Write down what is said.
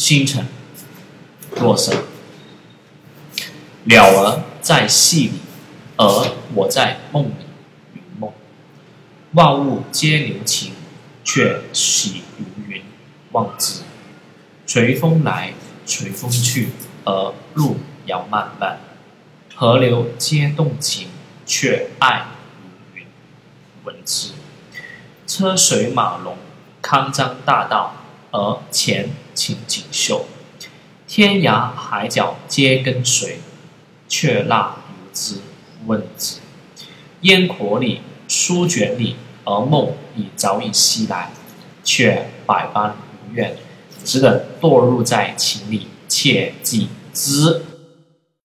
星辰若色。鸟儿在戏里，而我在梦里。云梦，万物皆留情，却喜云云忘之。随风来，随风去，而路遥漫漫。河流皆动情，却爱如云闻之。车水马龙，康庄大道，而前倾锦绣。天涯海角皆跟随。却那如之问之，烟火里，书卷里，而梦已早已袭来，却百般无怨，只等堕入在情里，切记之。